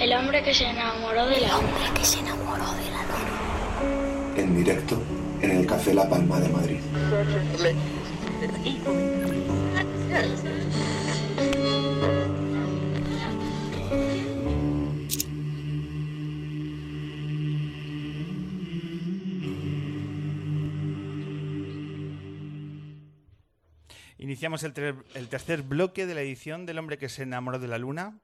El hombre que se enamoró de la hombre que se enamoró de la luna. En directo en el Café La Palma de Madrid. Iniciamos el, tercer bloque de la edición del hombre que se enamoró de la luna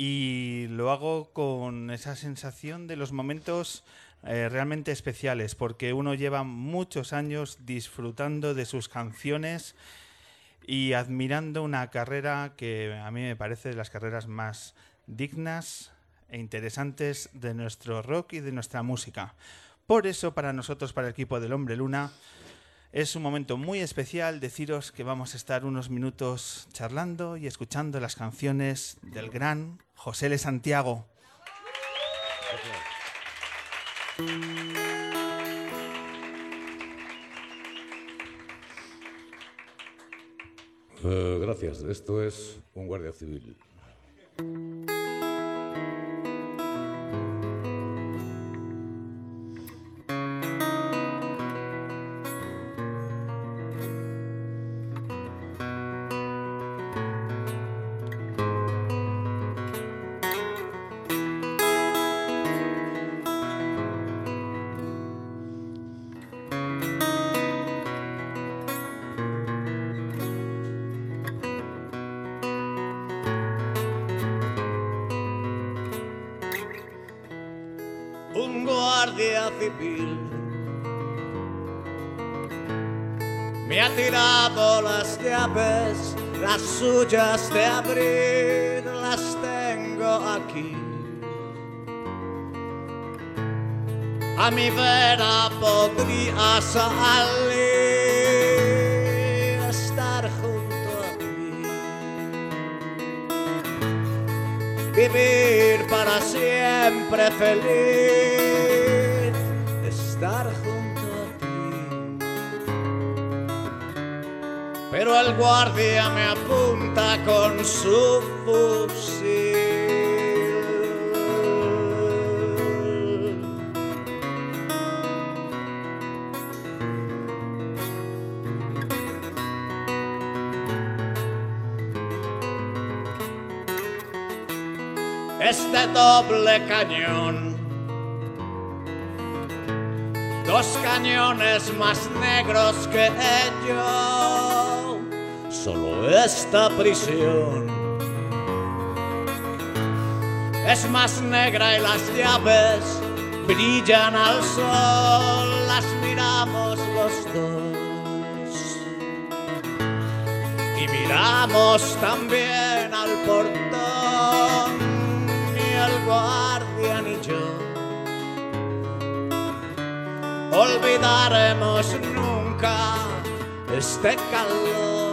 y lo hago con esa sensación de los momentos eh, realmente especiales porque uno lleva muchos años disfrutando de sus canciones y admirando una carrera que a mí me parece de las carreras más dignas e interesantes de nuestro rock y de nuestra música. Por eso para nosotros, para el equipo del Hombre Luna, es un momento muy especial deciros que vamos a estar unos minutos charlando y escuchando las canciones del gran José L. Santiago. Eh, gracias. Esto es un guardia civil. Me ha tirado las llaves, las suyas de abrir las tengo aquí. A mi vera podría salir, estar junto a ti. Vivir para siempre feliz guardia me apunta con su fusil. Este doble cañón dos cañones más negros que yo, solo esta prisión. Es más negra y las llaves brillan al sol, las miramos los dos. Y miramos también al portón y el guardia ni yo. Olvidaremos nunca este calor.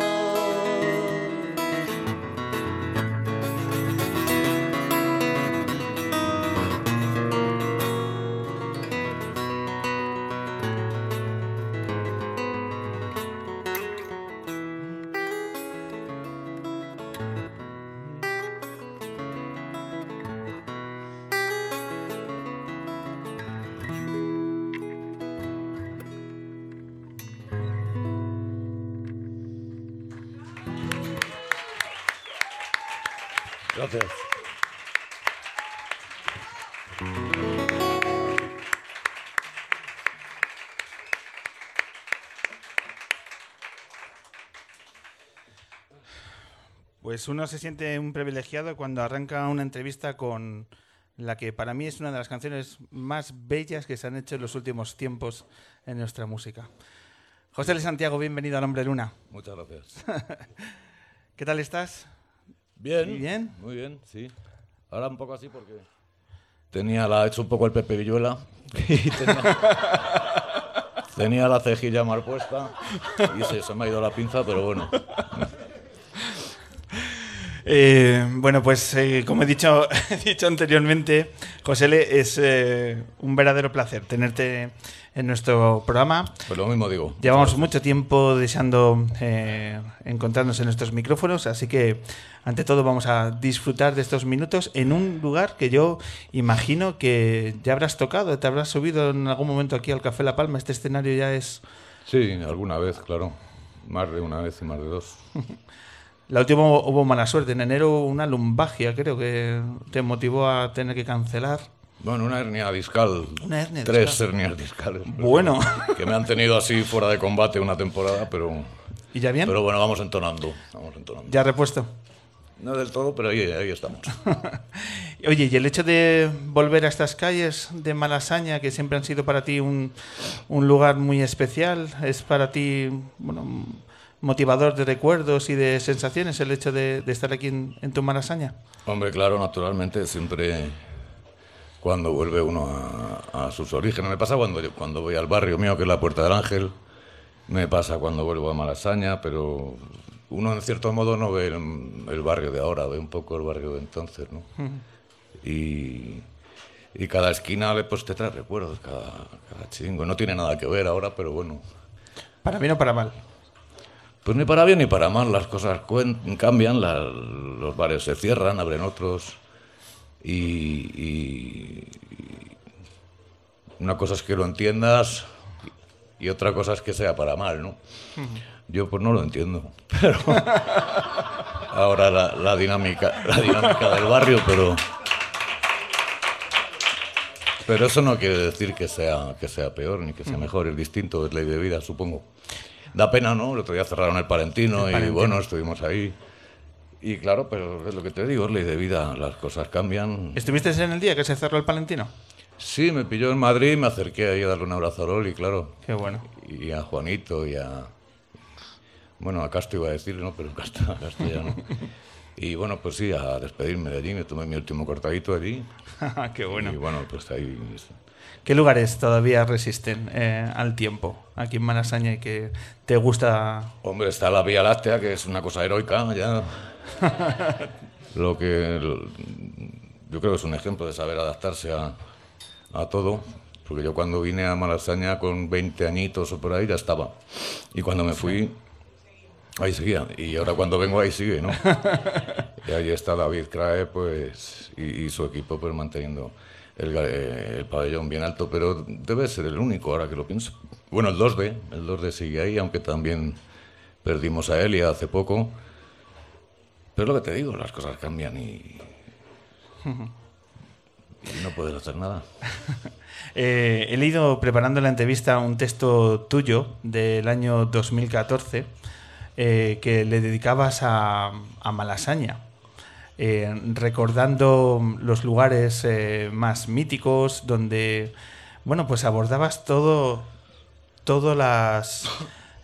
Gracias. Pues uno se siente un privilegiado cuando arranca una entrevista con la que para mí es una de las canciones más bellas que se han hecho en los últimos tiempos en nuestra música. José L. Santiago, bienvenido al Hombre Luna. Muchas gracias. ¿Qué tal estás? Bien. ¿Muy bien? Muy bien, sí. Ahora un poco así porque tenía la hecho un poco el Pepe Villuela y tenía, la cejilla mal puesta y se, me ha ido la pinza, pero bueno. Eh, bueno, pues eh, como he dicho, he dicho anteriormente, José Le, es eh, un verdadero placer tenerte en nuestro programa. Pues lo mismo digo. Llevamos mucho tiempo deseando eh, encontrarnos en nuestros micrófonos, así que ante todo vamos a disfrutar de estos minutos en un lugar que yo imagino que ya habrás tocado, te habrás subido en algún momento aquí al Café La Palma. Este escenario ya es Sí, alguna vez, claro. Más de una vez y más de dos. La última hubo mala suerte. En enero una lumbagia creo que te motivó a tener que cancelar. Bueno, una hernia discal. Una hernia Tres discal. hernias discales. Bueno. Que me han tenido así fuera de combate una temporada, pero, ¿Y ya bien? pero bueno, vamos entonando. Vamos entonando. ¿Ya repuesto? No del todo, pero ahí, ahí estamos. Oye, y el hecho de volver a estas calles de Malasaña, que siempre han sido para ti un, un lugar muy especial, es para ti bueno, motivador de recuerdos y de sensaciones el hecho de, de estar aquí en, en tu Malasaña. Hombre, claro, naturalmente, siempre cuando vuelve uno a, a sus orígenes. Me pasa cuando, cuando voy al barrio mío, que es la Puerta del Ángel. Me pasa cuando vuelvo a Malasaña, pero uno en cierto modo no ve el, el barrio de ahora, ve un poco el barrio de entonces, ¿no? y, y cada esquina pues te trae recuerdos, cada, cada chingo. No tiene nada que ver ahora, pero bueno. Para bien o para mal. Pues ni para bien ni para mal, las cosas cambian, la- los bares se cierran, abren otros. Y, y- y una cosa es que lo entiendas y otra cosa es que sea para mal, ¿no? Yo pues no lo entiendo, pero ahora la, la dinámica, la dinámica del barrio, pero pero eso no quiere decir que sea que sea peor ni que sea mejor, es distinto, es ley de vida, supongo. Da pena, ¿no? El otro día cerraron el Palentino, y bueno, estuvimos ahí. Y claro, pero es lo que te digo, es ley de vida, las cosas cambian. ¿Estuviste en el día que se cerró el Palentino? Sí, me pilló en Madrid, me acerqué ahí a darle un abrazo a Loli, claro. Qué bueno. Y a Juanito y a... Bueno, a Castro iba a decir, ¿no? Pero Castro, a castellano. Y bueno, pues sí, a despedirme de allí, me tomé mi último cortadito allí. Qué bueno. Y bueno, pues ahí... ¿Qué lugares todavía resisten eh, al tiempo aquí en Malasaña y que te gusta? Hombre, está la Vía Láctea, que es una cosa heroica, ya. Lo que... Yo creo que es un ejemplo de saber adaptarse a, a todo. Porque yo cuando vine a Malasaña con 20 añitos o por ahí ya estaba. Y cuando me fui, ahí seguía. Y ahora cuando vengo ahí sigue, ¿no? Y ahí está David Crae, pues, y, y su equipo, pues, manteniendo eh, el pabellón bien alto. Pero debe ser el único, ahora que lo pienso. Bueno, el 2D, el 2D sigue ahí, aunque también perdimos a Elia hace poco. Pero lo que te digo, las cosas cambian y... y no puedes hacer nada. Eh, he leído preparando la entrevista un texto tuyo del año 2014 eh, que le dedicabas a, a Malasaña, eh, recordando los lugares eh, más míticos donde, bueno, pues abordabas todo, las,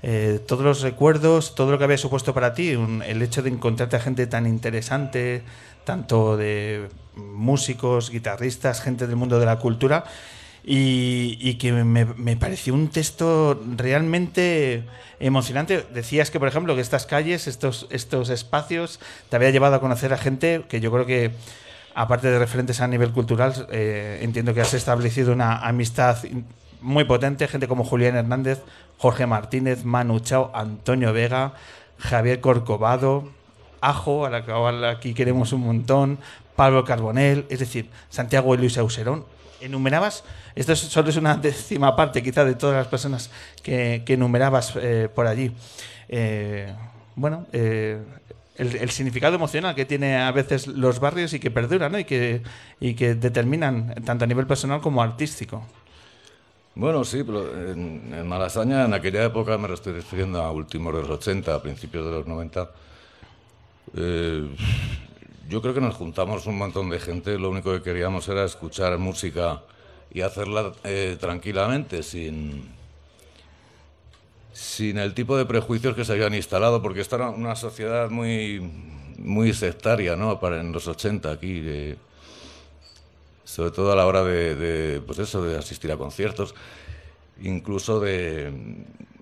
eh, todos los recuerdos, todo lo que había supuesto para ti, un- el hecho de encontrarte a gente tan interesante, tanto de músicos, guitarristas, gente del mundo de la cultura, y, y que me, pareció un texto realmente emocionante. Decías que, por ejemplo, que estas calles, estos, estos espacios, te había llevado a conocer a gente que yo creo que aparte de referentes a nivel cultural, eh, entiendo que has establecido una amistad muy potente, gente como Julián Hernández, Jorge Martínez, Manu Chao, Antonio Vega, Javier Corcovado, Ajo, a la que aquí queremos un montón, Pablo Carbonell, es decir, Santiago y Luis Auserón. Enumerabas, esto es- solo es una décima parte quizá de todas las personas que, enumerabas eh, por allí. Eh, bueno, eh, el, significado emocional que tiene a veces los barrios y que perduran ¿no? y, que, y que determinan tanto a nivel personal como artístico. Bueno, sí, pero en, en Malasaña, en aquella época, me estoy refiriendo a últimos de los 80, a principios de los 90, eh, yo creo que nos juntamos un montón de gente, lo único que queríamos era escuchar música y hacerla eh, tranquilamente, sin, sin el tipo de prejuicios que se habían instalado, porque esta era una sociedad muy, muy sectaria, ¿no? Para en los 80 aquí, de- sobre todo a la hora de, pues eso, de asistir a conciertos, incluso de,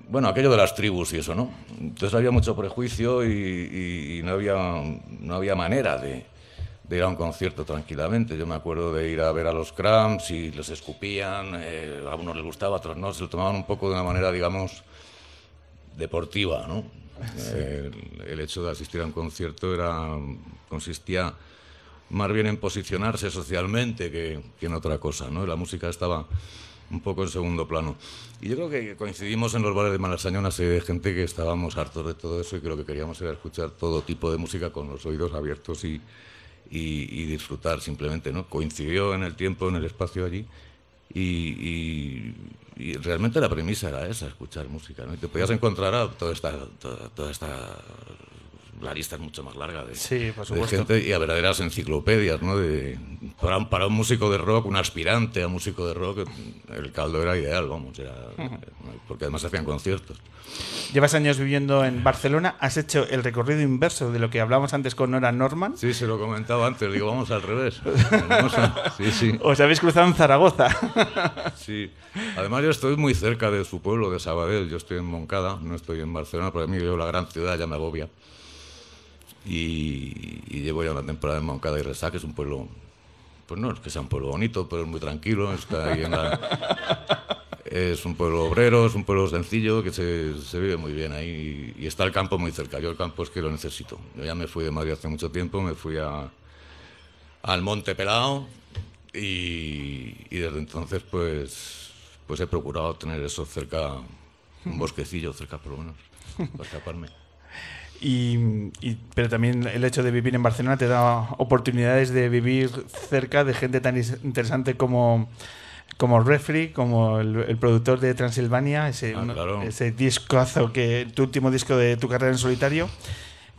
bueno, aquello de las tribus y eso, ¿no? Entonces había mucho prejuicio y, y- y no, había, no había manera de, de ir a un concierto tranquilamente. Yo me acuerdo de ir a ver a los Cramps y les escupían, eh, a unos les gustaba, a otros no, se lo tomaban un poco de una manera, digamos, deportiva, ¿no? Eh, El, el hecho de asistir a un concierto era, consistía más bien en posicionarse socialmente que, que en otra cosa, ¿no? La música estaba un poco en segundo plano. Y yo creo que coincidimos en los bares de Malasaña una serie de gente que estábamos hartos de todo eso y que lo que queríamos era escuchar todo tipo de música con los oídos abiertos y, y- disfrutar simplemente, ¿no? Coincidió en el tiempo, en el espacio allí y, y- realmente la premisa era esa, escuchar música, ¿no? Y te podías encontrar a toda esta, toda esta la lista es mucho más larga de, Sí, por de gente y a verdaderas enciclopedias, ¿no? De, para, un, para un músico de rock, un aspirante a músico de rock, el caldo era ideal, vamos, era, porque además hacían conciertos. Llevas años viviendo en Barcelona, has hecho el recorrido inverso de lo que hablábamos antes con Nora Norman. Sí, se lo comentaba antes, digo, vamos al revés. Vamos a- sí, sí. Os habéis cruzado en Zaragoza. Sí, además yo estoy muy cerca de su pueblo, de Sabadell. Yo estoy en Moncada, no estoy en Barcelona, pero a mí yo la gran ciudad ya me agobia. Y, llevo ya una temporada en Moncada y Resaca, que es un pueblo, pues no es que sea un pueblo bonito, pero es muy tranquilo, está ahí en la... Es un pueblo obrero, es un pueblo sencillo, que se, se vive muy bien ahí y, está el campo muy cerca. Yo el campo es que lo necesito. Yo ya me fui de Madrid hace mucho tiempo, me fui a, al Monte Pelao y, y desde entonces pues, pues he procurado tener eso cerca, un bosquecillo cerca por lo menos, para escaparme. Y, y- pero también el hecho de vivir en Barcelona te da oportunidades de vivir cerca de gente tan interesante como, como Refri, como el, el productor de Transilvania, ese, Ah, claro. ese discazo, que, tu último disco de tu carrera en solitario,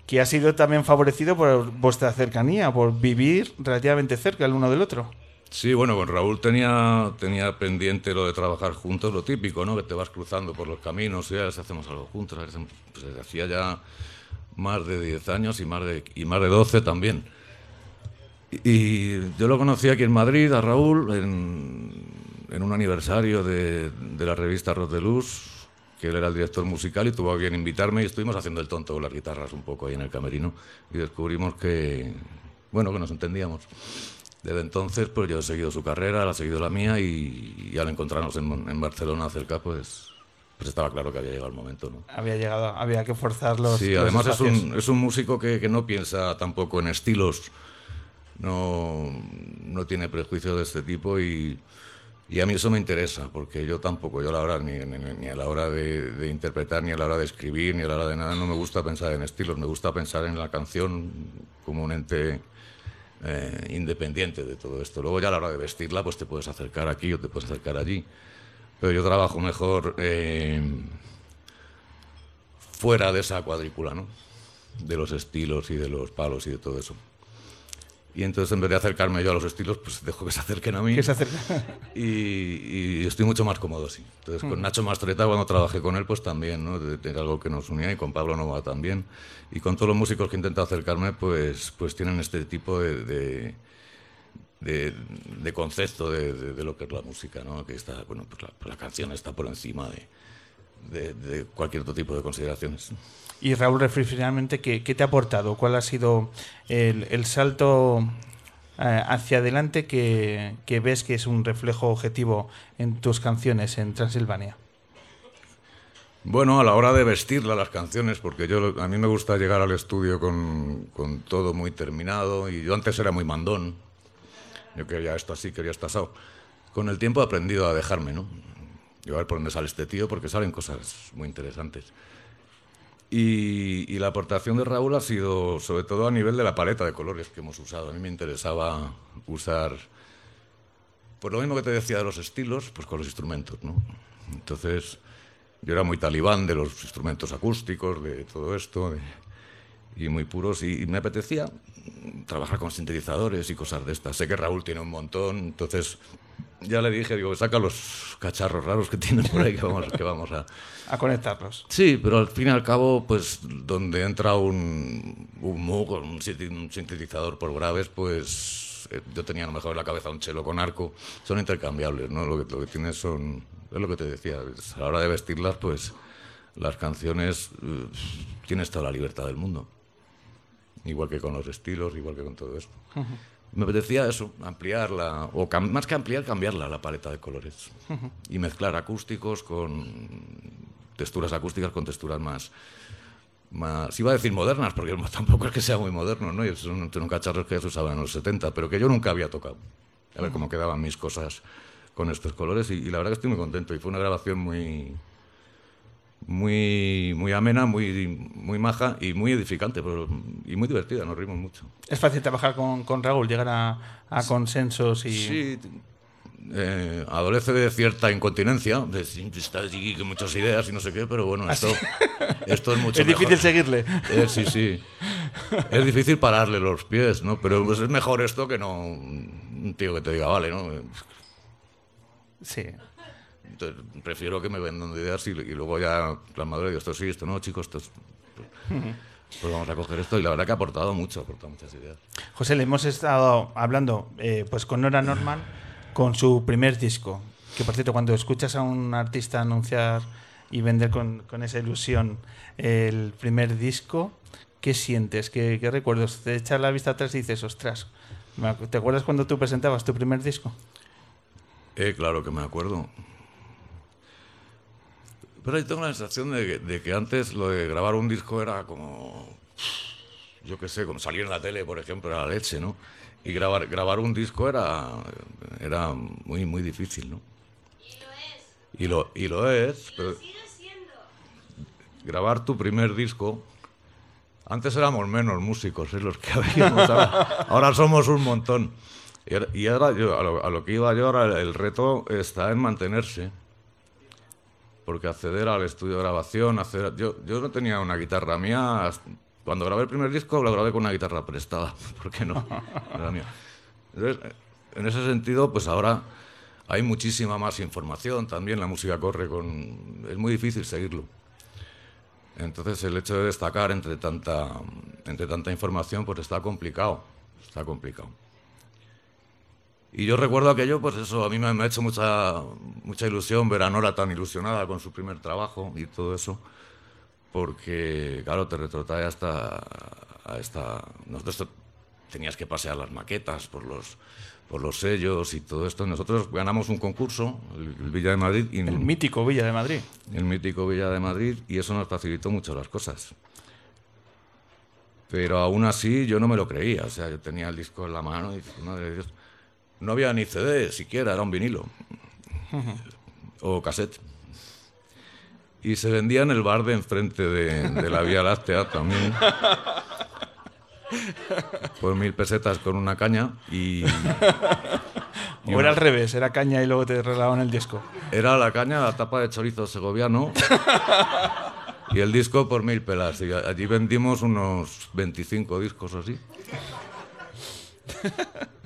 que ha sido también favorecido por vuestra cercanía, por vivir relativamente cerca el uno del otro. Sí, bueno, con Raúl tenía, tenía pendiente lo de trabajar juntos, lo típico, ¿no? Que te vas cruzando por los caminos y ya hacemos algo juntos. a ver, Pues desde hacía ya más de 10 años y más de, y más de 12 también. Y, yo lo conocí aquí en Madrid, a Raúl, en, en un aniversario de, de la revista Rock de Luz, que él era el director musical y tuvo a bien invitarme y estuvimos haciendo el tonto con las guitarras un poco ahí en el camerino y descubrimos que, bueno, que nos entendíamos. Desde entonces, pues yo he seguido su carrera, él ha seguido la mía y, y al encontrarnos en, en Barcelona cerca, pues, pues estaba claro que había llegado el momento, ¿no? Había llegado, había que forzar los. Sí, los además es un, es un músico que, que no piensa tampoco en estilos, no, no tiene prejuicios de este tipo y, y a mí eso me interesa, porque yo tampoco, yo a la hora, ni, ni- ni a la hora de, de interpretar, ni a la hora de escribir, ni a la hora de nada, no me gusta pensar en estilos, me gusta pensar en la canción como un ente eh, independiente de todo esto. Luego ya a la hora de vestirla, pues te puedes acercar aquí o te puedes acercar allí, pero yo trabajo mejor... eh, fuera de esa cuadrícula, ¿no? De los estilos y de los palos y de todo eso. Y entonces, en vez de acercarme yo a los estilos, pues dejo que se acerquen a mí. Que se acerca. Y, y estoy mucho más cómodo así. Entonces, con Nacho Mastreta, cuando trabajé con él, pues también, ¿no? Era algo que nos unía y con Pablo Nova también. Y con todos los músicos que intento acercarme, pues, pues tienen este tipo de, de, de- de concepto de, de- de lo que es la música, ¿no? Que está, bueno, pues la, pues la canción está por encima de, de- de cualquier otro tipo de consideraciones. Y Raúl Refri, finalmente, ¿qué, qué te ha aportado? ¿Cuál ha sido el, el salto eh, hacia adelante que, que ves que es un reflejo objetivo en tus canciones en Transilvania? Bueno, a la hora de vestirla las canciones, porque yo a mí me gusta llegar al estudio con, con todo muy terminado y yo antes era muy mandón. Yo quería esto así, quería esto asado. Con el tiempo he aprendido a dejarme, ¿no? Yo a ver por dónde sale este tío, porque salen cosas muy interesantes. Y, y la aportación de Raúl ha sido sobre todo a nivel de la paleta de colores que hemos usado. A mí me interesaba usar, pues lo mismo que te decía de los estilos, pues con los instrumentos, ¿no? Entonces, yo era muy talibán de los instrumentos acústicos, de todo esto, de- y muy puros y, y me apetecía trabajar con sintetizadores y cosas de estas. Sé que Raúl tiene un montón, entonces ya le dije, digo, saca los cacharros raros que tienes por ahí que vamos, que vamos a... a conectarlos. Sí, pero al fin y al cabo, pues donde entra un, un Moog, un sintetizador por graves, pues eh, yo tenía a lo mejor en la cabeza un chelo con arco. Son intercambiables, ¿no? Lo que, lo que tienes son... Es lo que te decía, a la hora de vestirlas, pues las canciones eh, tienes toda la libertad del mundo igual que con los estilos, igual que con todo esto. Uh -huh. Me apetecía eso, ampliarla, o más que ampliar, cambiarla la paleta de colores uh -huh. y mezclar acústicos con texturas acústicas con texturas más, más, iba a decir modernas, porque tampoco es que sea muy moderno, ¿no? Son, son cacharros que ya se usaban en los 70, pero que yo nunca había tocado. A ver uh -huh. cómo quedaban mis cosas con estos colores y, y, la verdad que estoy muy contento y fue una grabación muy muy, muy amena, muy, muy maja y muy edificante pero, y muy divertida, nos rimos mucho. ¿Es fácil trabajar con, con Raúl, llegar a, a sí, consensos y...? Sí, eh, adolece de cierta incontinencia, de, está con muchas ideas y no sé qué, pero bueno, ah, esto, esto es mucho Es mejor. difícil seguirle. Eh, sí, sí. Es difícil pararle los pies, ¿no? Pero pues, es mejor esto que no un tío que te diga, vale, ¿no? Sí. Entonces, prefiero que me vendan ideas y, luego ya las madres, esto sí, esto no, chicos, esto es... Pues, pues vamos a coger esto y la verdad que ha aportado mucho, ha aportado muchas ideas. José, le hemos estado hablando eh, pues con Nora Norman con su primer disco. Que por cierto, cuando escuchas a un artista anunciar y vender con, con esa ilusión el primer disco, ¿qué sientes? ¿Qué, ¿Qué, recuerdos? Te echas la vista atrás y dices, ostras, ¿te acuerdas cuando tú presentabas tu primer disco? Eh, claro que me acuerdo yo tengo la sensación de que, de que antes lo de grabar un disco era como, yo qué sé, como salir en la tele, por ejemplo, era la leche, ¿no? Y grabar, grabar un disco era, era muy, muy difícil, ¿no? Y lo, y lo es, pero grabar tu primer disco. Antes éramos menos músicos, ¿eh? los que habíamos. Ahora, ahora, somos un montón. Y ahora yo, a, lo, a, lo, que iba yo, ahora el reto está en mantenerse porque acceder al estudio de grabación, acceder... yo, yo no tenía una guitarra mía, cuando grabé el primer disco lo grabé con una guitarra prestada, porque no, era mía. Entonces, en ese sentido, pues ahora hay muchísima más información, también la música corre con... es muy difícil seguirlo. Entonces el hecho de destacar entre tanta, entre tanta información pues está complicado, está complicado. Y yo recuerdo aquello, pues eso, a mí me, ha hecho mucha, mucha ilusión ver a Nora tan ilusionada con su primer trabajo y todo eso, porque, claro, te retrotrae hasta... A esta... Nosotros tenías que pasear las maquetas por los, por los sellos y todo esto. Nosotros ganamos un concurso, el, Villa de Madrid. Y el mítico Villa de Madrid. El mítico Villa de Madrid, y eso nos facilitó mucho las cosas. Pero aún así yo no me lo creía, o sea, yo tenía el disco en la mano y dije, madre de Dios no había ni CD siquiera, era un vinilo. O cassette. Y se vendía en el bar de enfrente de, la Vía Láctea también. Por mil pesetas con una caña y. o era al revés, era caña y luego te regalaban el disco. Era la caña, la tapa de chorizo segoviano. y el disco por mil pelas. Y allí vendimos unos 25 discos así.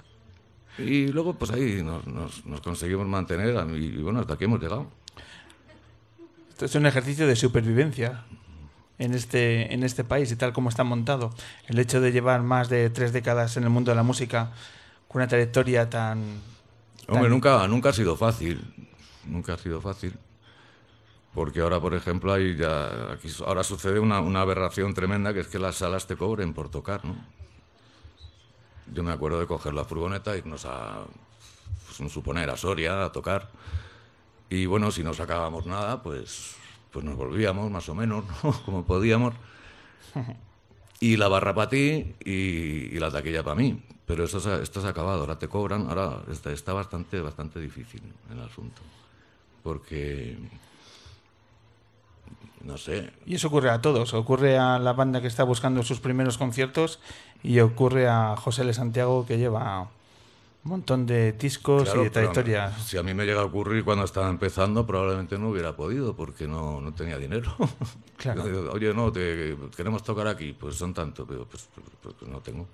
Y luego, pues ahí nos, nos, conseguimos mantener y bueno, hasta aquí hemos llegado. Esto es un ejercicio de supervivencia en este, en este país y tal como está montado. El hecho de llevar más de tres décadas en el mundo de la música con una trayectoria tan... Hombre, nunca, nunca ha sido fácil. Nunca ha sido fácil. Porque ahora, por ejemplo, hay ya, aquí, ahora sucede una aberración tremenda que es que las salas te cobren por tocar, ¿no? Yo me acuerdo de coger la furgoneta, irnos a pues, suponer a Soria a tocar. Y bueno, si no sacábamos nada, pues, pues nos volvíamos más o menos, ¿no? como podíamos. Y la barra para ti y, la taquilla para mí. Pero eso, esto se acabado, ahora te cobran, ahora está, está bastante, bastante difícil el asunto. Porque no sé. Y eso ocurre a todos, ocurre a la banda que está buscando sus primeros conciertos y ocurre a José L. Santiago que lleva un montón de discos y de trayectorias. Si a mí me llega a ocurrir cuando estaba empezando, probablemente no hubiera podido porque no, no tenía dinero. Claro. Yo, Oye, no, te, queremos tocar aquí, pues son tanto, pero pues, pues, pues no tengo.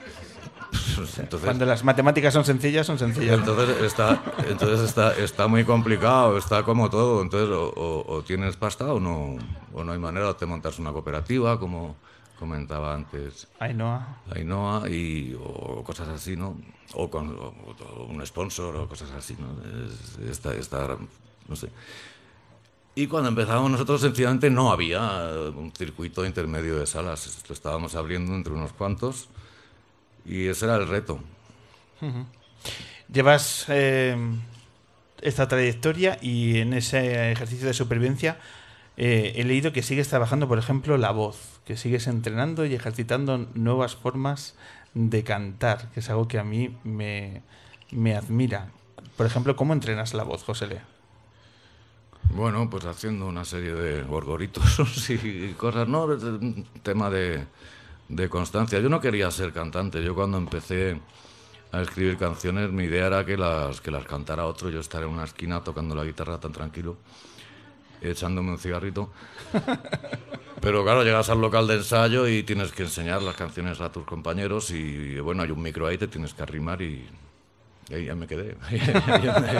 Entonces, Cuando las matemáticas son sencillas, son sencillas. Entonces está, entonces está, está muy complicado, está como todo. Entonces o, tienes pasta o no, o no hay manera, de te montas una cooperativa, como comentaba antes. Ainhoa. Ainhoa y, o cosas así, ¿no? O con o, o un sponsor o cosas así, ¿no? Es, esta, esta, no sé. Y cuando empezábamos nosotros, sencillamente no había un circuito intermedio de salas. Lo estábamos abriendo entre unos cuantos y ese era el reto. Llevas eh, esta trayectoria y en ese ejercicio de supervivencia eh, he leído que sigues trabajando, por ejemplo, la voz, que sigues entrenando y ejercitando nuevas formas de cantar, que es algo que a mí me, me admira. Por ejemplo, ¿cómo entrenas la voz, José Lea? Bueno, pues haciendo una serie de gorgoritos y cosas, ¿no? Tema de, de constancia. Yo no quería ser cantante. Yo cuando empecé a escribir canciones, mi idea era que las, que las cantara otro, yo estar en una esquina tocando la guitarra tan tranquilo, echándome un cigarrito. Pero claro, llegas al local de ensayo y tienes que enseñar las canciones a tus compañeros y bueno, hay un micro ahí, te tienes que arrimar y, y ahí ya me quedé, ahí,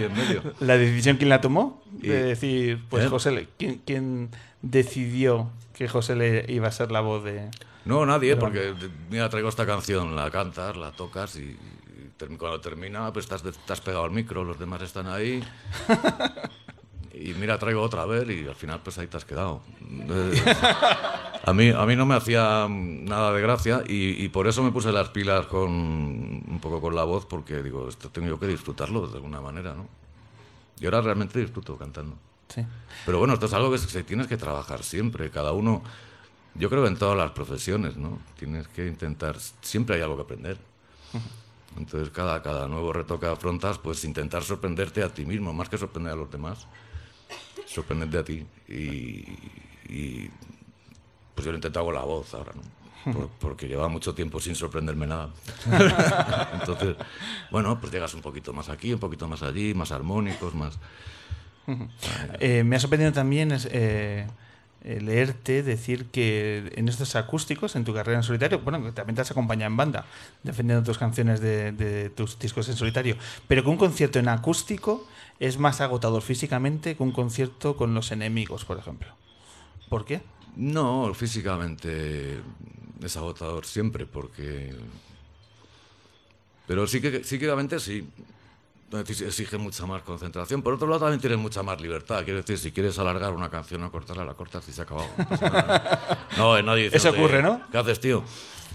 en medio. ¿La decisión quién la tomó? De Y- decir, pues ¿Eh? José Le, ¿quién, quién decidió que José Le iba a ser la voz de...? No, nadie, porque de- mira, traigo esta canción, la cantas, la tocas y, y cuando termina, pues estás, estás pegado al micro, los demás están ahí. Y mira, traigo otra vez y al final pues ahí te has quedado. Eh, A mí, a mí no me hacía nada de gracia y, y por eso me puse las pilas con un poco con la voz, porque digo, esto tengo que disfrutarlo de alguna manera, ¿no? Y ahora realmente disfruto cantando. Sí. Pero bueno, esto es algo que se tienes que trabajar siempre, cada uno, yo creo en todas las profesiones, ¿no? Tienes que intentar, siempre hay algo que aprender. Entonces, cada, cada nuevo reto que afrontas, pues intentar sorprenderte a ti mismo, más que sorprender a los demás, sorprenderte a ti. Y, y, pues yo lo he intentado con la voz ahora, ¿no? Por- porque llevaba mucho tiempo sin sorprenderme nada. Entonces, bueno, pues llegas un poquito más aquí, un poquito más allí, más armónicos, más... Eh, me ha sorprendido también es, eh, eh, leerte decir que en estos acústicos, en tu carrera en solitario, bueno, que también te has acompañado en banda, defendiendo tus canciones de, de tus discos en solitario, pero que un concierto en acústico es más agotador físicamente que un concierto con los enemigos, por ejemplo. ¿Por qué? No, físicamente es agotador siempre, porque. Pero sí que psíquicamente sí. Exi- Exige mucha más concentración. Por otro lado, también tienes mucha más libertad. Quiero decir, si quieres alargar una canción o cortarla, la cortas y se ha acabado. No. No, eh, nadie dice, Eso "Oye, ocurre, ¿no? ¿Qué haces, tío?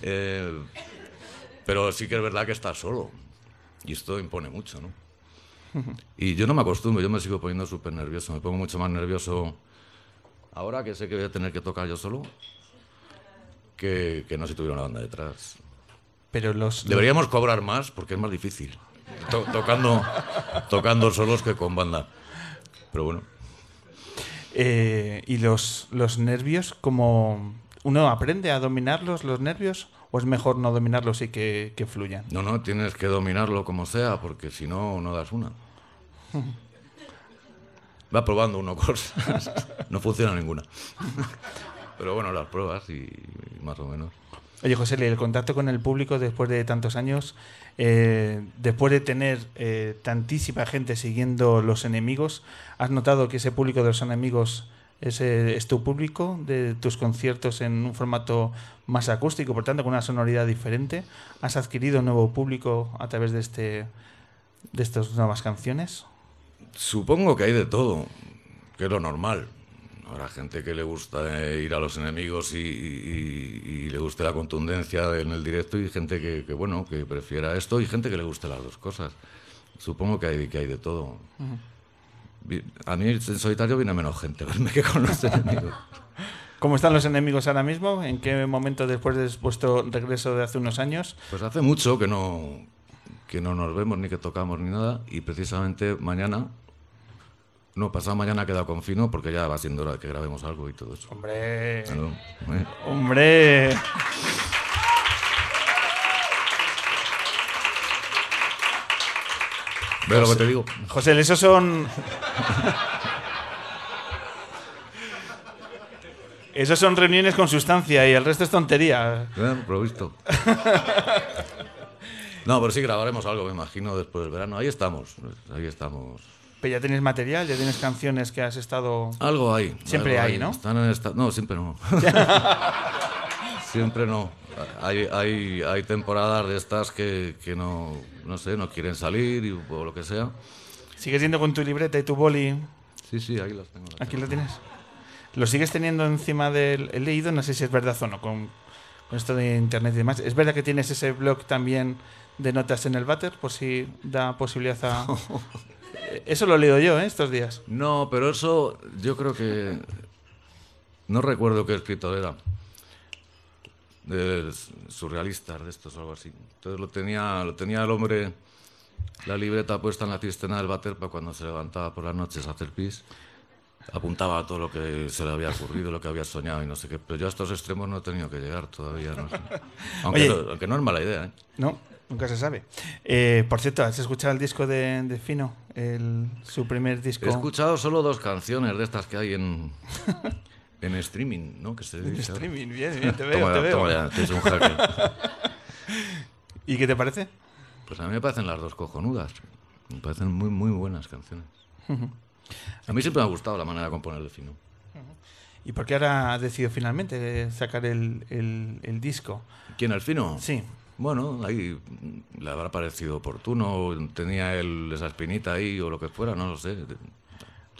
Eh, pero sí que es verdad que estás solo. Y esto impone mucho, ¿no? Y yo no me acostumbro, yo me sigo poniendo súper nervioso. Me pongo mucho más nervioso ahora que sé que voy a tener que tocar yo solo que, que no si tuviera una banda detrás. Pero los, Deberíamos cobrar más porque es más difícil. To- tocando, tocando solos que con banda. Pero bueno. Eh, ¿Y los, los nervios, como uno aprende a dominarlos, los nervios, o es mejor no dominarlos y que, que fluyan? No, no, tienes que dominarlo como sea, porque si no, no das una. Va probando uno cosas. No funciona ninguna. Pero bueno, las pruebas y, más o menos. Oye, José, el contacto con el público después de tantos años, eh, después de tener eh, tantísima gente siguiendo los enemigos, ¿has notado que ese público de los enemigos es, es tu público de tus conciertos en un formato más acústico, por tanto con una sonoridad diferente? ¿Has adquirido un nuevo público a través de este de estas nuevas canciones? Supongo que hay de todo, que es lo normal. Habrá gente que le gusta eh, ir a los enemigos y, y- y le guste la contundencia en el directo y gente que, que, bueno, que prefiera esto y gente que le guste las dos cosas. Supongo que hay, que hay de todo. A mí en solitario viene menos gente verme que con los enemigos. ¿Cómo están los enemigos ahora mismo? ¿En qué momento después de vuestro regreso de hace unos años? Pues hace mucho que no, que no nos vemos ni que tocamos ni nada y precisamente mañana, no, pasado mañana queda con Fino porque ya va siendo hora de que grabemos algo y todo eso. Hombre, Claro, ¿eh? hombre. ¿Ves lo que te digo? José, esos son. Esos son reuniones con sustancia y el resto es tontería. ¿Eh? Por lo visto. No, pero sí grabaremos algo, me imagino, después del verano. Ahí estamos, ahí estamos. Pero ya tienes material, ya tienes canciones que has estado. Algo hay. Siempre algo hay, ¿no? Están en esta- No, siempre no. siempre no. Hay, hay, hay temporadas de estas que, que no, no sé, no quieren salir y, o lo que sea. Sigues yendo con tu libreta y tu boli Sí, sí, ahí las tengo. las Aquí tengo. lo tienes. ¿Lo sigues teniendo encima del he leído? No sé si es verdad o no, con, con esto de internet y demás. ¿Es verdad que tienes ese blog también de notas en el váter? Por si da posibilidad a... Eso lo he leído yo, ¿eh? Estos días. No, pero eso yo creo que. No recuerdo qué escritor era. De surrealistas, de estos o algo así. Entonces lo tenía, lo tenía el hombre, la libreta puesta en la cisterna del váter para cuando se levantaba por las noches a hacer pis. Apuntaba todo lo que se le había ocurrido, lo que había soñado y no sé qué. Pero yo a estos extremos no he tenido que llegar todavía. No sé. aunque, Oye. no, aunque no es mala idea, ¿eh? No, nunca se sabe. Eh, por cierto, ¿has escuchado el disco de, de Fino? El, su primer disco. He escuchado solo dos canciones de estas que hay en, en streaming, ¿no? Que se En dice streaming, bien, bien, te veo, Toma, te veo. toma ya, tienes un hacker. ¿Y qué te parece? Pues a mí me parecen las dos cojonudas. Me parecen muy, muy buenas canciones. A mí siempre me ha gustado la manera de componer de Fino. ¿Y por qué ahora has decidido finalmente sacar el, el- el disco? ¿Quién, el Fino? Sí. Bueno, ahí le habrá parecido oportuno, tenía él esa espinita ahí o lo que fuera, no lo sé.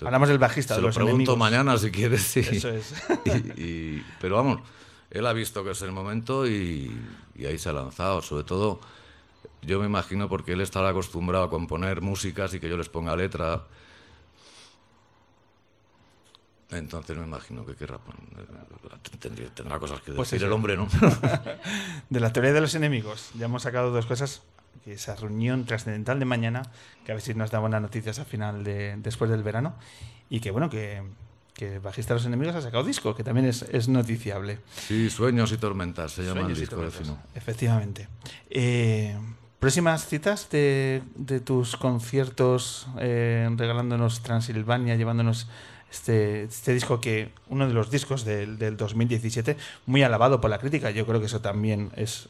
Hablamos del bajista, Se de lo los pregunto enemigos. mañana si quieres. sí. Eso es. Y- y- pero vamos, él ha visto que es el momento y, y ahí se ha lanzado. Sobre todo, yo me imagino porque él estará acostumbrado a componer músicas y que yo les ponga letra. Entonces me imagino que querrá poner- tendría- tendrá cosas que Pues decir el hombre, ¿no? De la teoría de los enemigos, ya hemos sacado dos cosas. Que esa reunión trascendental de mañana, que a ver si nos da buenas noticias a final de después del verano. Y que bueno, que, que bajista de los enemigos ha sacado disco, que también es, es noticiable. Sí, Sueños y Tormentas se llama el disco. Fino. Efectivamente. Eh, próximas citas de, de tus conciertos, eh, regalándonos Transilvania, llevándonos este, este disco que, uno de los discos del, del 2017, muy alabado por la crítica. Yo creo que eso también es.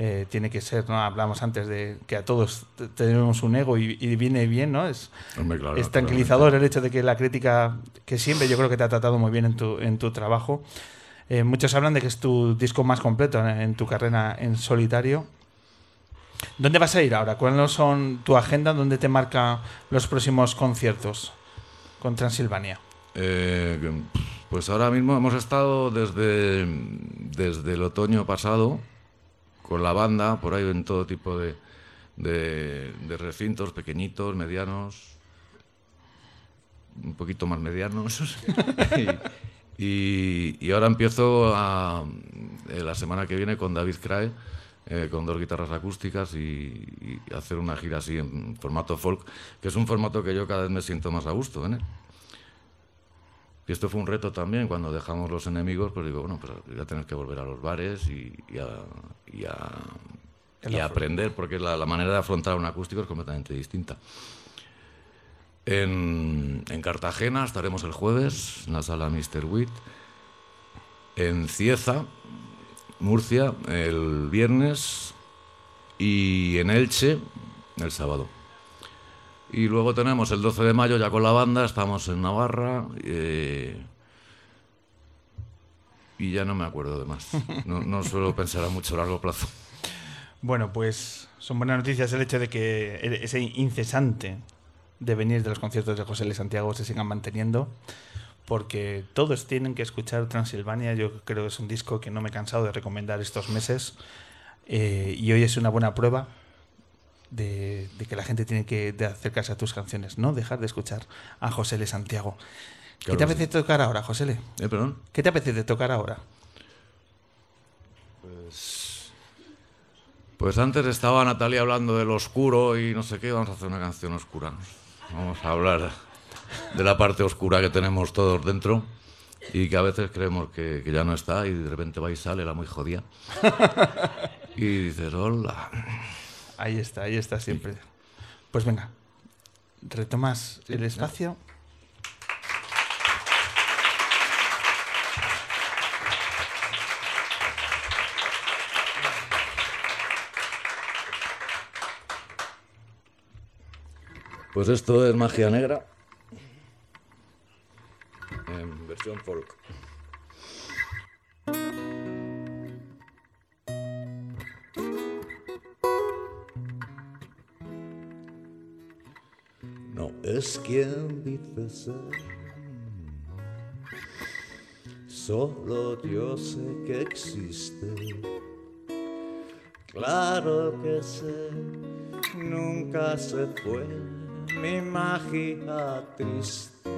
eh, tiene que ser, ¿no? Hablamos antes de que a todos te- tenemos un ego y, y viene bien, ¿no? Es, Hombre, claro, es tranquilizador el hecho de que la crítica, que siempre yo creo que te ha tratado muy bien en tu, en tu trabajo. Eh, muchos hablan de que es tu disco más completo en, en tu carrera en solitario. ¿Dónde vas a ir ahora? ¿Cuáles son tu agenda? ¿Dónde te marca los próximos conciertos con Transilvania? Eh, pues ahora mismo hemos estado desde, desde el otoño pasado con la banda, por ahí en todo tipo de, de, recintos, pequeñitos, medianos, un poquito más medianos. y, ahora empiezo a, eh, la semana que viene con David Crae, eh, con dos guitarras acústicas y, hacer una gira así en formato folk, que es un formato que yo cada vez me siento más a gusto en. Y esto fue un reto también, cuando dejamos los enemigos, pues digo, bueno, pues voy a tener que volver a los bares y, y a, y a- y a aprender, porque la, la manera de afrontar un acústico es completamente distinta. En, en Cartagena estaremos el jueves, en la sala Mr. Witt. En Cieza, Murcia, el viernes. Y en Elche, el sábado. Y luego tenemos el 12 de mayo ya con la banda, estamos en Navarra. eh, y ya no me acuerdo de más. No, suelo pensar a mucho largo plazo. Bueno, pues son buenas noticias el hecho de que ese incesante de venir de los conciertos de José L. Santiago se sigan manteniendo, porque todos tienen que escuchar Transilvania. Yo creo que es un disco que no me he cansado de recomendar estos meses, eh, y hoy es una buena prueba de, de que la gente tiene que de acercarse a tus canciones, no dejar de escuchar a José L. Santiago. ¿Qué te apetece tocar ahora, José L? ¿Eh, perdón? ¿Qué te apetece tocar ahora? Pues antes estaba Natalia hablando del oscuro y no sé qué, vamos a hacer una canción oscura. Vamos a hablar de la parte oscura que tenemos todos dentro y que a veces creemos que, que ya no está y de repente va y sale la muy jodida. Y dices, hola. Ahí está, ahí está siempre. Pues venga, retomas el espacio. Pues esto es magia negra en versión folk. Es quien dice. Solo yo sé que existe. Claro que sé, nunca se fue mi magia triste.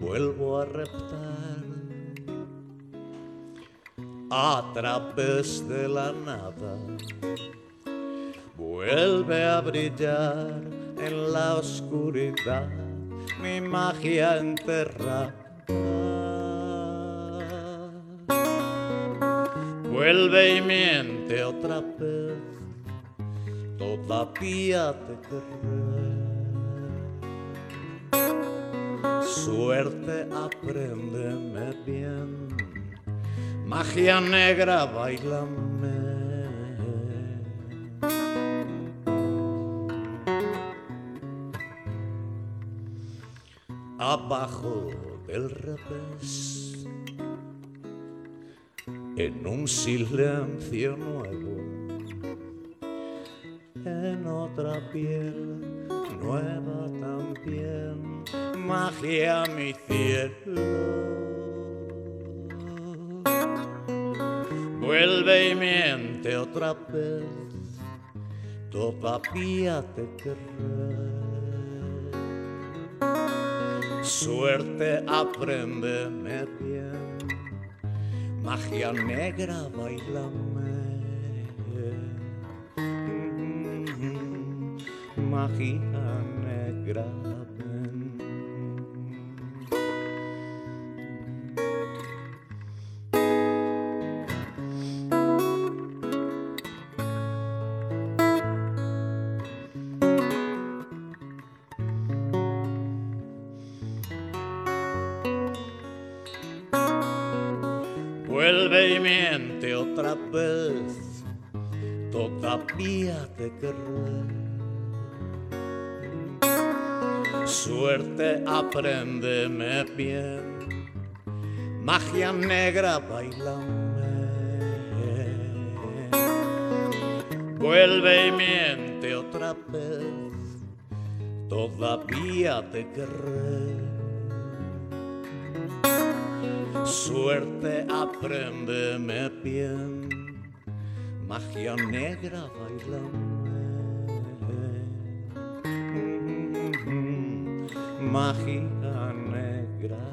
Vuelvo a reptar a través de la nada. Vuelve a brillar en la oscuridad mi magia enterrada. Vuelve y miente otra vez, todavía te querré. Suerte, apréndeme bien, magia negra, bailame. Abajo del revés, en un silencio nuevo, en otra piel nueva también, magia mi cielo. Vuelve y miente otra vez, todavía te querré. Suerte, apréndeme bien, magia negra, bailame. Magia negra, Suerte, apréndeme bien, magia negra, bailame. Vuelve y miente otra vez, todavía te querré. Suerte, apréndeme bien, magia negra, bailame. Magia negra.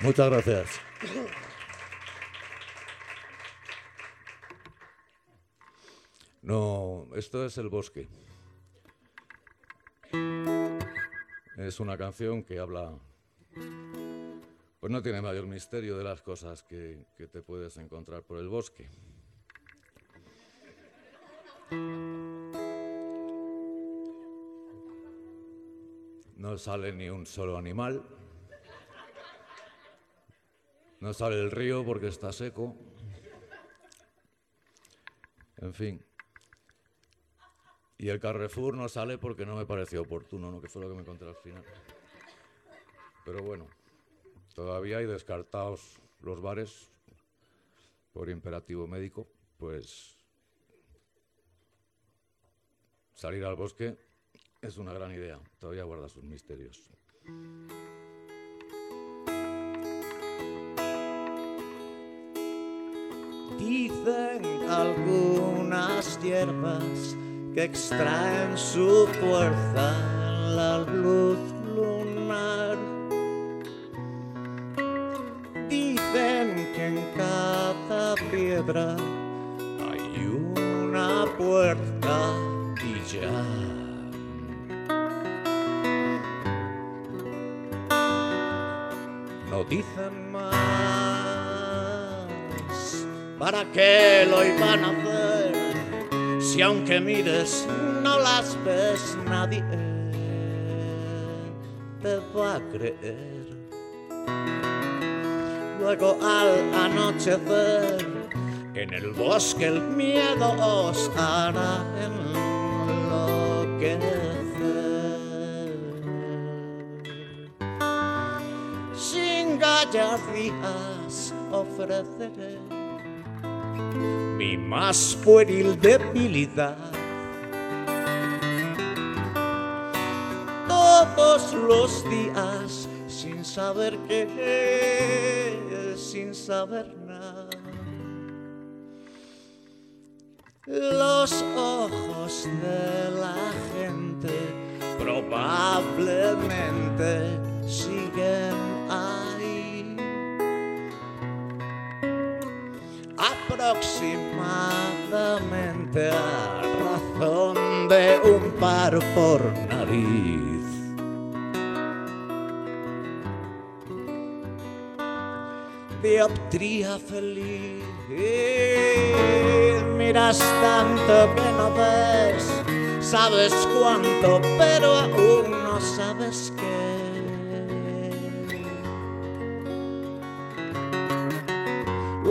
Muchas gracias. No, esto es El Bosque. Es una canción que habla, pues no tiene mayor misterio de las cosas que, que te puedes encontrar por el bosque. No sale ni un solo animal. No sale el río porque está seco. En fin. Y el Carrefour no sale porque no me pareció oportuno, ¿no? que fue lo que me encontré al final. Pero bueno, todavía hay descartados los bares por imperativo médico, pues salir al bosque es una gran idea, todavía guarda sus misterios. Dicen algunas hierbas que extraen su fuerza en la luz lunar. Dicen que en cada piedra hay una puerta y ya. No dicen más. ¿Para qué lo iban a hacer? Si aunque mires no las ves, nadie te va a creer. Luego al anochecer En el bosque el miedo os hará enloquecer. Sin gallardías ofreceré mi más pueril debilidad. Todos los días sin saber qué, sin saber nada. Los ojos de la gente probablemente Aproximadamente a razón de un par por nariz. dioptría feliz. Miras tanto que no ves, sabes cuánto, pero aún no sabes qué.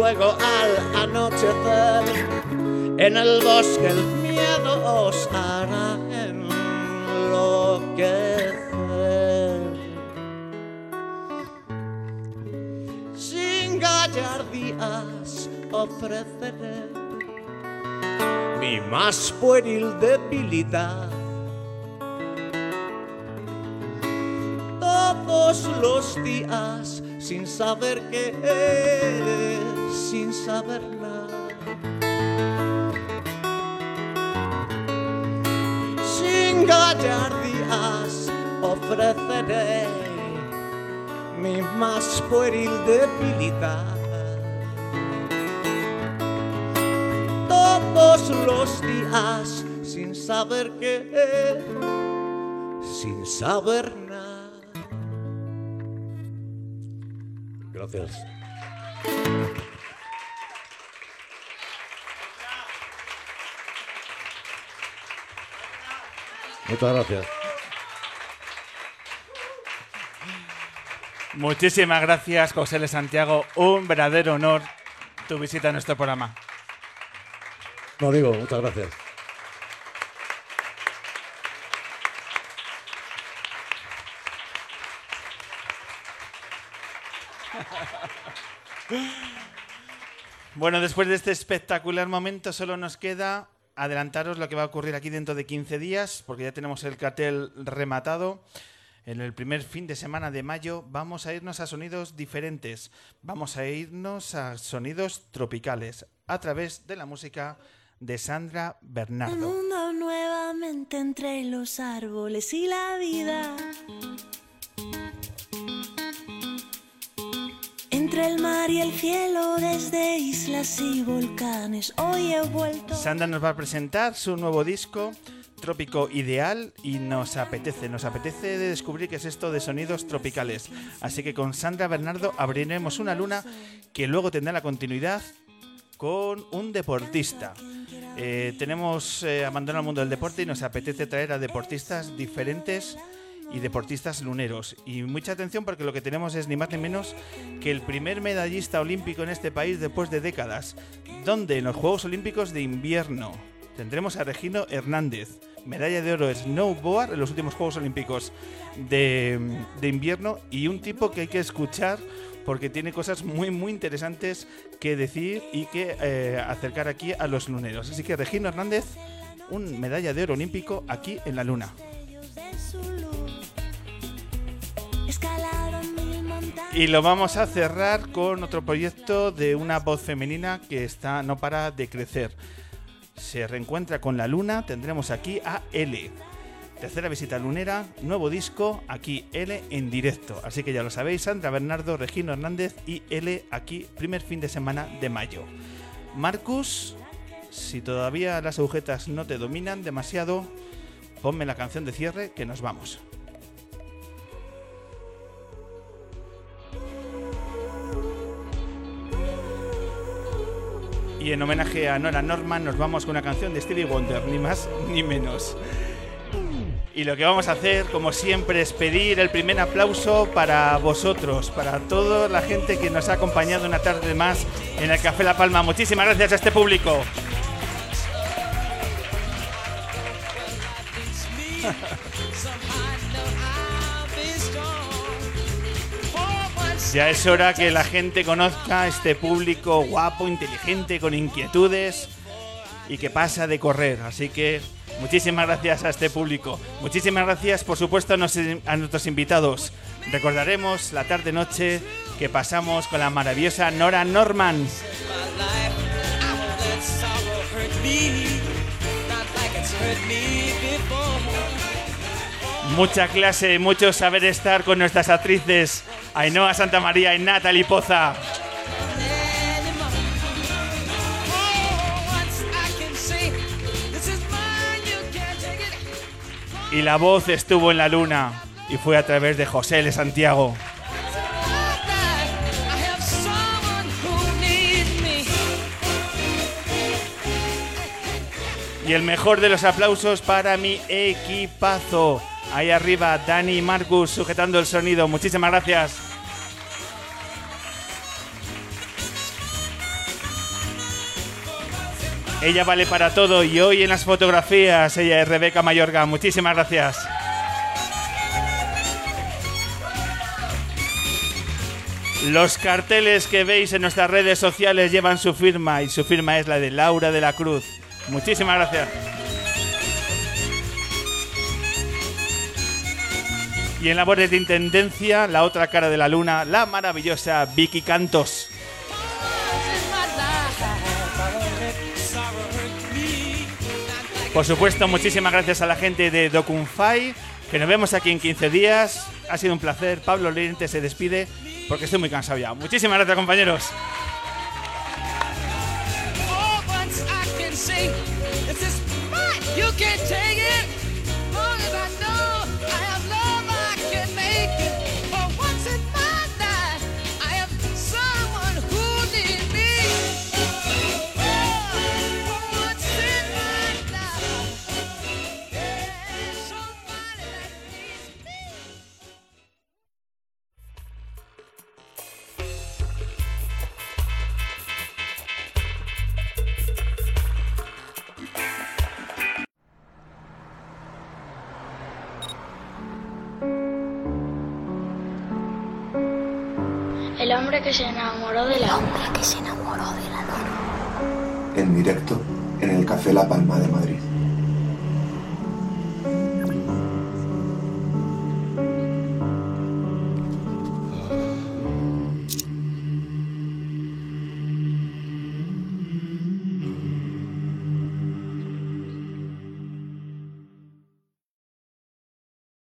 Luego al anochecer, en el bosque el miedo os hará enloquecer. sin gallardías ofreceré mi más pueril debilidad. Todos los días sin saber qué es, sin saber nada. Sin gallardías ofreceré mi más pueril debilidad. Todos los días sin saber qué, sin saber nada. Gracias. Muchas gracias. Muchísimas gracias, José L. Santiago. Un verdadero honor tu visita a nuestro programa. No digo, muchas gracias. Bueno, después de este espectacular momento, solo nos queda adelantaros lo que va a ocurrir aquí dentro de 15 días, porque ya tenemos el cartel rematado. En el primer fin de semana de mayo vamos a irnos a sonidos diferentes. Vamos a irnos a sonidos tropicales a través de la música de Sandra El Bernardo. mundo nuevamente entre los árboles y la vida. El mar y el cielo, desde islas y volcanes, hoy he vuelto. Sandra nos va a presentar su nuevo disco, Trópico Ideal, y nos apetece, nos apetece de descubrir qué es esto de sonidos tropicales. Así que con Sandra Bernardo abriremos una luna que luego tendrá la continuidad con un deportista. Eh, tenemos eh, abandonado el mundo del deporte y nos apetece traer a deportistas diferentes y deportistas luneros. Y mucha atención porque lo que tenemos es ni más ni menos que el primer medallista olímpico en este país después de décadas. donde En los Juegos Olímpicos de Invierno. Tendremos a Regino Hernández, medalla de oro snowboard en los últimos Juegos Olímpicos de, de invierno y un tipo que hay que escuchar porque tiene cosas muy muy interesantes que decir y que eh, acercar aquí a los luneros. Así que Regino Hernández, un medalla de oro olímpico aquí en la luna. Y lo vamos a cerrar con otro proyecto de una voz femenina que está no para de crecer. Se reencuentra con la luna, tendremos aquí a L. Tercera visita lunera, nuevo disco, aquí L en directo. Así que ya lo sabéis, Sandra Bernardo, Regino Hernández y L aquí, primer fin de semana de mayo. Marcus, si todavía las agujetas no te dominan demasiado, ponme la canción de cierre que nos vamos. Y en homenaje a Nora Norman nos vamos con una canción de Stevie Wonder, ni más ni menos. Y lo que vamos a hacer, como siempre, es pedir el primer aplauso para vosotros, para toda la gente que nos ha acompañado una tarde más en el Café La Palma. Muchísimas gracias a este público. Ya es hora que la gente conozca este público guapo, inteligente, con inquietudes y que pasa de correr. Así que muchísimas gracias a este público. Muchísimas gracias, por supuesto, a nuestros invitados. Recordaremos la tarde-noche que pasamos con la maravillosa Nora Norman. Mucha clase, mucho saber estar con nuestras actrices Ainhoa Santa María y Natalie Poza. Y la voz estuvo en la luna y fue a través de José L. Santiago. Y el mejor de los aplausos para mi equipazo. Ahí arriba, Dani y Marcus sujetando el sonido. Muchísimas gracias. Ella vale para todo y hoy en las fotografías ella es Rebeca Mayorga. Muchísimas gracias. Los carteles que veis en nuestras redes sociales llevan su firma y su firma es la de Laura de la Cruz. Muchísimas gracias. Y en labores de intendencia, la otra cara de la luna, la maravillosa Vicky Cantos. Por supuesto, muchísimas gracias a la gente de Docunfy, que nos vemos aquí en 15 días. Ha sido un placer. Pablo Lente se despide porque estoy muy cansado ya. Muchísimas gracias, compañeros.